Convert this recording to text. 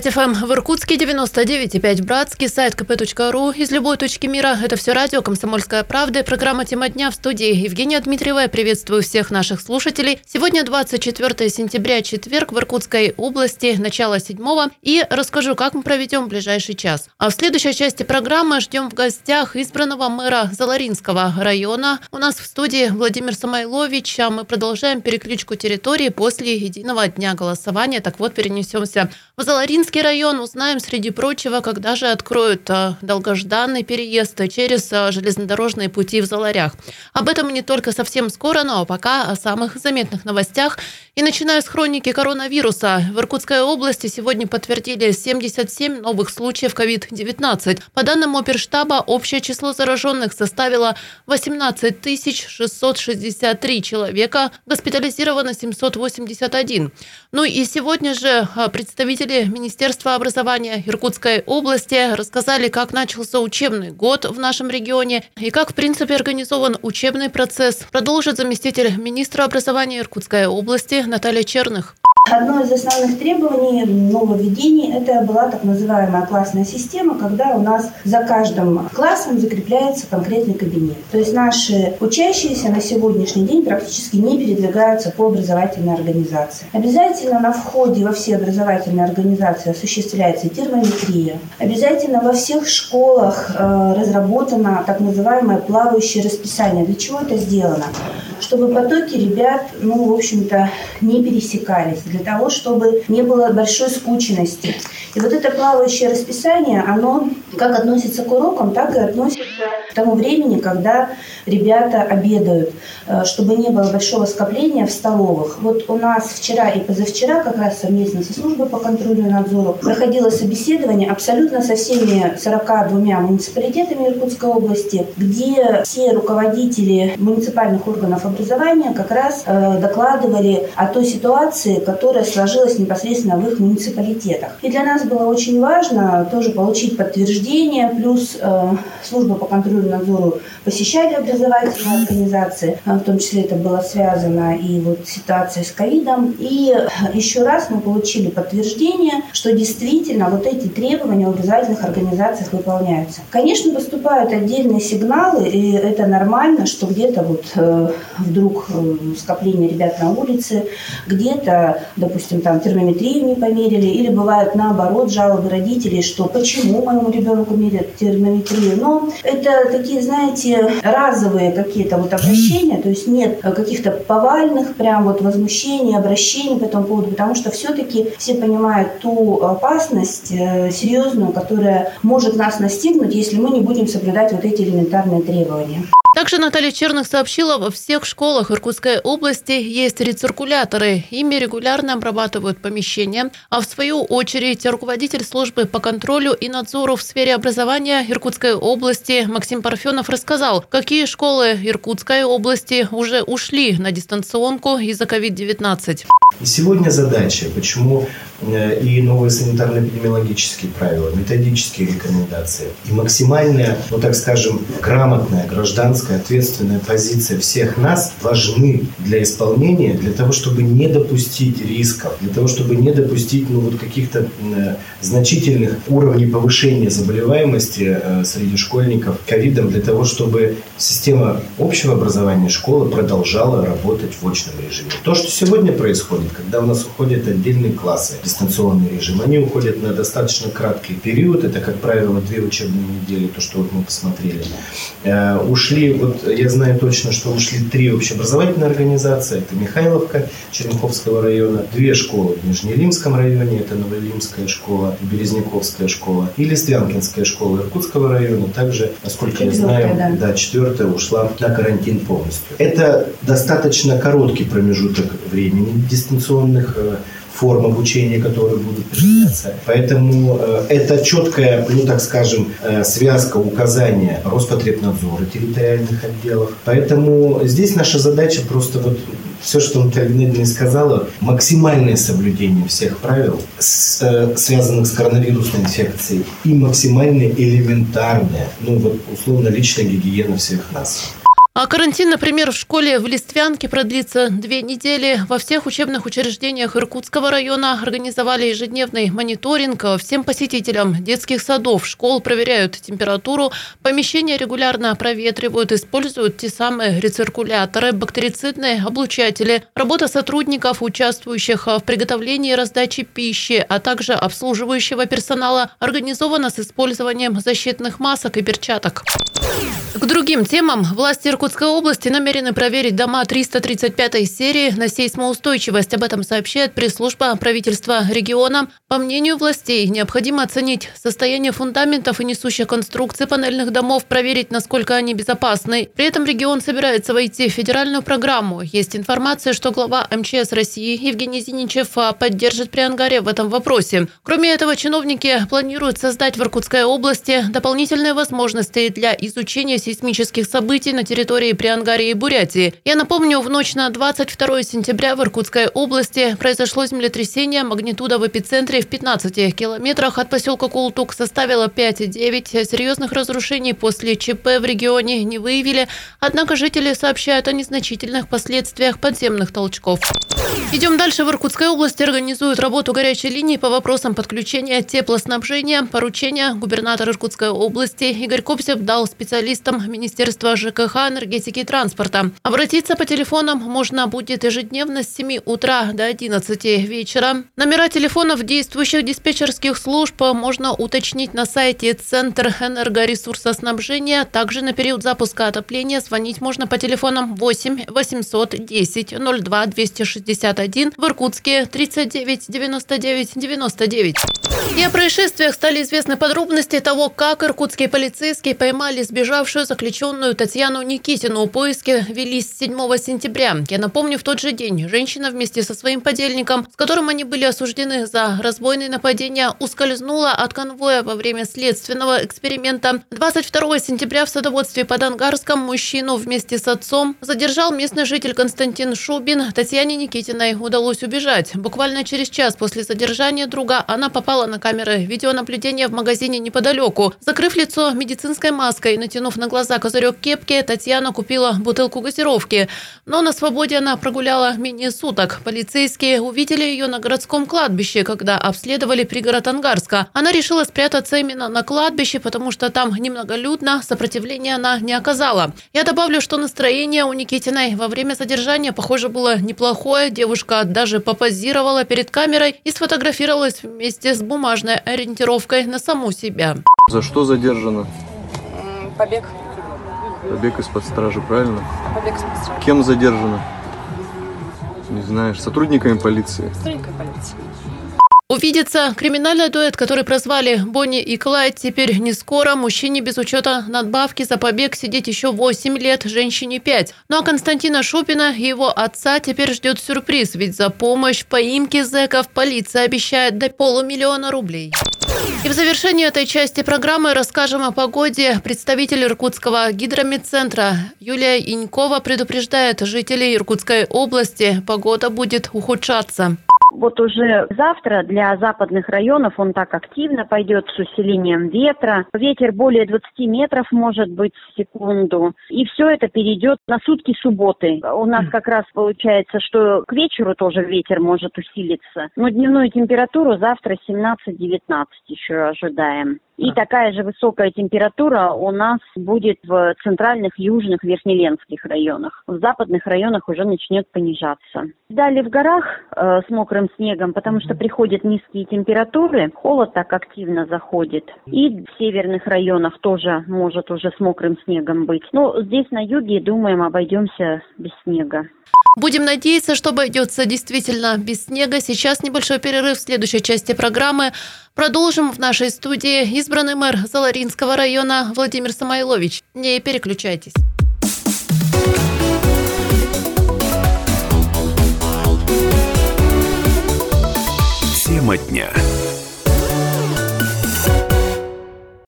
101,5 FM в Иркутске, 99,5 Братский, сайт kp.ru. Из любой точки мира это все радио «Комсомольская правда» программа «Тема дня» в студии Евгения Дмитриева. Я приветствую всех наших слушателей. Сегодня 24 сентября, четверг в Иркутской области, начало седьмого. И расскажу, как мы проведем ближайший час. А в следующей части программы ждем в гостях избранного мэра Заларинского района. У нас в студии Владимир Самойлович, а мы продолжаем переключку территории после единого дня голосования. Так вот, перенесемся в Заларинский район узнаем, среди прочего, когда же откроют а, долгожданный переезд через а, железнодорожные пути в Заларях. Об этом не только совсем скоро, но пока о самых заметных новостях. И начиная с хроники коронавируса, в Иркутской области сегодня подтвердили 77 новых случаев COVID-19. По данным оперштаба, общее число зараженных составило 18 663 человека, госпитализировано 781. Ну и сегодня же а, представители Министерства образования Иркутской области рассказали, как начался учебный год в нашем регионе и как, в принципе, организован учебный процесс. Продолжит заместитель министра образования Иркутской области Наталья Черных. Одно из основных требований нововведений – это была так называемая классная система, когда у нас за каждым классом закрепляется конкретный кабинет. То есть наши учащиеся на сегодняшний день практически не передвигаются по образовательной организации. Обязательно на входе во все образовательные организации осуществляется термометрия. Обязательно во всех школах э, разработано так называемое плавающее расписание. Для чего это сделано? Чтобы потоки ребят, ну, в общем-то, не пересекались для того, чтобы не было большой скученности. И вот это плавающее расписание, оно как относится к урокам, так и относится к тому времени, когда ребята обедают, э, чтобы не было большого скопления в столовых. Вот у нас вчера и позавчера, как раз совместно со службой по контролю и надзору, проходило собеседование абсолютно со всеми 42 муниципалитетами Иркутской области, где все руководители муниципальных органов образования как раз э, докладывали о той ситуации, которая сложилась непосредственно в их муниципалитетах. И для нас было очень важно тоже получить подтверждение, плюс э, служба по контролю и надзору посещали образовательные организации, э, в том числе это было связано и вот ситуация с ковидом. И еще раз мы получили подтверждение, что действительно вот эти требования в образовательных организациях выполняются. Конечно, поступают отдельные сигналы, и это нормально, что где-то вот вдруг э, скопление ребят на улице, где-то, допустим, там термометрию не померили, или бывают наоборот жалобы родителей, что почему моему ребенку мерят термометрию. Но это такие, знаете, разовые какие-то вот обращения, то есть нет каких-то повальных прям вот возмущений, обращений по этому поводу, потому что все-таки все понимают ту опасность э, серьезную, которая может нас настигнуть, если мы не будем соблюдать вот эти элементарные требования. Также Наталья Черных сообщила, во всех школах Иркутской области есть рециркуляторы. Ими регулярно обрабатывают помещения. А в свою очередь руководитель службы по контролю и надзору в сфере образования Иркутской области Максим Парфенов рассказал, какие школы Иркутской области уже ушли на дистанционку из-за COVID-19. И сегодня задача, почему э, и новые санитарно-эпидемиологические правила, методические рекомендации, и максимальная, ну так скажем, грамотная, гражданская, ответственная позиция всех нас важны для исполнения, для того, чтобы не допустить рисков, для того, чтобы не допустить ну, вот каких-то э, значительных уровней повышения заболеваемости э, среди школьников ковидом, для того, чтобы система общего образования школы продолжала работать в очном режиме. То, что сегодня происходит, когда у нас уходят отдельные классы, дистанционный режим, они уходят на достаточно краткий период, это, как правило, две учебные недели, то, что вот мы посмотрели. Э, ушли, вот я знаю точно, что ушли три общеобразовательные организации, это Михайловка Черемховского района, две школы в Нижнеримском районе, это Новоилимская школа, Березняковская школа и Листвянкинская школа Иркутского района, также, насколько я знаю, да. да, четвертая ушла на карантин полностью. Это достаточно короткий промежуток времени дистанционных э, форм обучения, которые будут применяться. Поэтому э, это четкая, ну так скажем, э, связка указания Роспотребнадзора территориальных отделов. Поэтому здесь наша задача просто вот все, что Наталья Геннадьевна сказала, максимальное соблюдение всех правил, э, связанных с коронавирусной инфекцией, и максимально элементарная, ну вот условно личная гигиена всех нас. А карантин, например, в школе в Листвянке продлится две недели. Во всех учебных учреждениях Иркутского района организовали ежедневный мониторинг. Всем посетителям детских садов, школ проверяют температуру. Помещения регулярно проветривают, используют те самые рециркуляторы, бактерицидные облучатели. Работа сотрудников, участвующих в приготовлении и раздаче пищи, а также обслуживающего персонала организована с использованием защитных масок и перчаток. К другим темам власти Иркутской области намерены проверить дома 335 серии на сейсмоустойчивость. Об этом сообщает пресс-служба правительства региона. По мнению властей, необходимо оценить состояние фундаментов и несущих конструкций панельных домов, проверить, насколько они безопасны. При этом регион собирается войти в федеральную программу. Есть информация, что глава МЧС России Евгений Зиничев поддержит Приангаре в этом вопросе. Кроме этого, чиновники планируют создать в Иркутской области дополнительные возможности для изучения сейсмических событий на территории Приангарии и Бурятии. Я напомню, в ночь на 22 сентября в Иркутской области произошло землетрясение. Магнитуда в эпицентре в 15 километрах от поселка Култук составила 5,9. Серьезных разрушений после ЧП в регионе не выявили. Однако жители сообщают о незначительных последствиях подземных толчков. Идем дальше. В Иркутской области организуют работу горячей линии по вопросам подключения теплоснабжения. Поручение губернатор Иркутской области Игорь Копсев дал специалистам Министерства ЖКХ, энергетики и транспорта. Обратиться по телефонам можно будет ежедневно с 7 утра до 11 вечера. Номера телефонов действующих диспетчерских служб можно уточнить на сайте Центр энергоресурсоснабжения. Также на период запуска отопления звонить можно по телефонам 8 810 02 261 в Иркутске 39 99 99. И о происшествиях стали известны подробности того, как иркутские полицейские поймали сбежавшую заключенную Татьяну Никитину. Поиски велись 7 сентября. Я напомню, в тот же день женщина вместе со своим подельником, с которым они были осуждены за разбойные нападения, ускользнула от конвоя во время следственного эксперимента. 22 сентября в садоводстве под Ангарском мужчину вместе с отцом задержал местный житель Константин Шубин. Татьяне Никитиной удалось убежать. Буквально через час после задержания друга она попала на камеры видеонаблюдения в магазине неподалеку. Закрыв лицо медицинской маской и натянув на глаза козырек кепки, Татьяна купила бутылку газировки. Но на свободе она прогуляла менее суток. Полицейские увидели ее на городском кладбище, когда обследовали пригород Ангарска. Она решила спрятаться именно на кладбище, потому что там немноголюдно, сопротивления она не оказала. Я добавлю, что настроение у Никитиной во время задержания, похоже, было неплохое. Девушка даже попозировала перед камерой и сфотографировалась вместе с бумажной ориентировкой на саму себя. За что задержана? Побег. Побег из-под стражи, правильно? Побег из-под стражи. Кем задержана? Не знаешь. Сотрудниками полиции? Сотрудниками полиции. Увидится криминальный дуэт, который прозвали Бонни и Клайд, теперь не скоро. Мужчине без учета надбавки за побег сидеть еще 8 лет, женщине 5. Ну а Константина Шупина и его отца теперь ждет сюрприз, ведь за помощь в поимке зэков полиция обещает до полумиллиона рублей. И в завершении этой части программы расскажем о погоде. Представитель Иркутского гидромедцентра Юлия Инькова предупреждает жителей Иркутской области, погода будет ухудшаться. Вот уже завтра для западных районов он так активно пойдет с усилением ветра. Ветер более 20 метров может быть в секунду. И все это перейдет на сутки субботы. У нас как раз получается, что к вечеру тоже ветер может усилиться. Но дневную температуру завтра 17-19 еще ожидаем. И такая же высокая температура у нас будет в центральных, южных, верхнеленских районах. В западных районах уже начнет понижаться. Далее в горах э, с мокрым снегом, потому что приходят низкие температуры, холод так активно заходит. И в северных районах тоже может уже с мокрым снегом быть. Но здесь на юге, думаем, обойдемся без снега. Будем надеяться, что обойдется действительно без снега. Сейчас небольшой перерыв в следующей части программы. Продолжим в нашей студии избранный мэр Заларинского района Владимир Самойлович. Не переключайтесь. Тема дня.